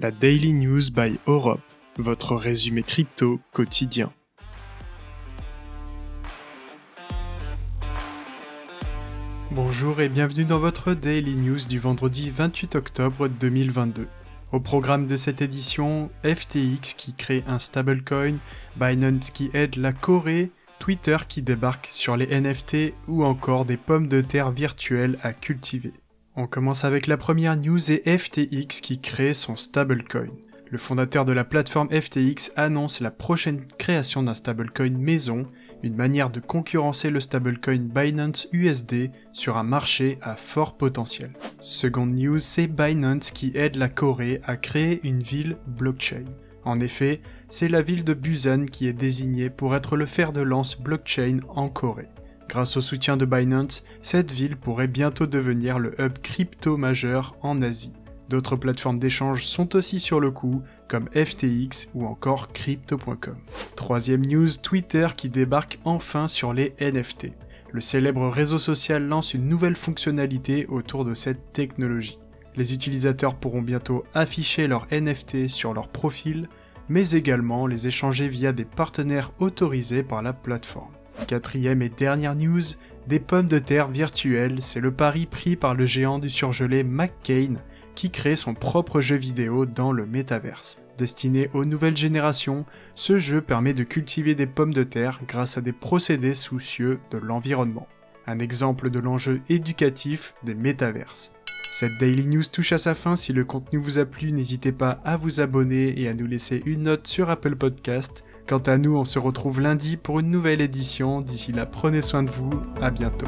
la Daily News by Europe, votre résumé crypto quotidien. Bonjour et bienvenue dans votre Daily News du vendredi 28 octobre 2022. Au programme de cette édition, FTX qui crée un stablecoin, Binance qui aide la Corée, Twitter qui débarque sur les NFT ou encore des pommes de terre virtuelles à cultiver. On commence avec la première news et FTX qui crée son stablecoin. Le fondateur de la plateforme FTX annonce la prochaine création d'un stablecoin maison, une manière de concurrencer le stablecoin Binance USD sur un marché à fort potentiel. Seconde news, c'est Binance qui aide la Corée à créer une ville blockchain. En effet, c'est la ville de Busan qui est désignée pour être le fer de lance blockchain en Corée. Grâce au soutien de Binance, cette ville pourrait bientôt devenir le hub crypto majeur en Asie. D'autres plateformes d'échange sont aussi sur le coup, comme FTX ou encore crypto.com. Troisième news, Twitter qui débarque enfin sur les NFT. Le célèbre réseau social lance une nouvelle fonctionnalité autour de cette technologie. Les utilisateurs pourront bientôt afficher leurs NFT sur leur profil, mais également les échanger via des partenaires autorisés par la plateforme. Quatrième et dernière news, des pommes de terre virtuelles, c'est le pari pris par le géant du surgelé McCain qui crée son propre jeu vidéo dans le métaverse. Destiné aux nouvelles générations, ce jeu permet de cultiver des pommes de terre grâce à des procédés soucieux de l'environnement. Un exemple de l'enjeu éducatif des métaverses. Cette Daily News touche à sa fin, si le contenu vous a plu, n'hésitez pas à vous abonner et à nous laisser une note sur Apple Podcast. Quant à nous, on se retrouve lundi pour une nouvelle édition. D'ici là, prenez soin de vous, à bientôt.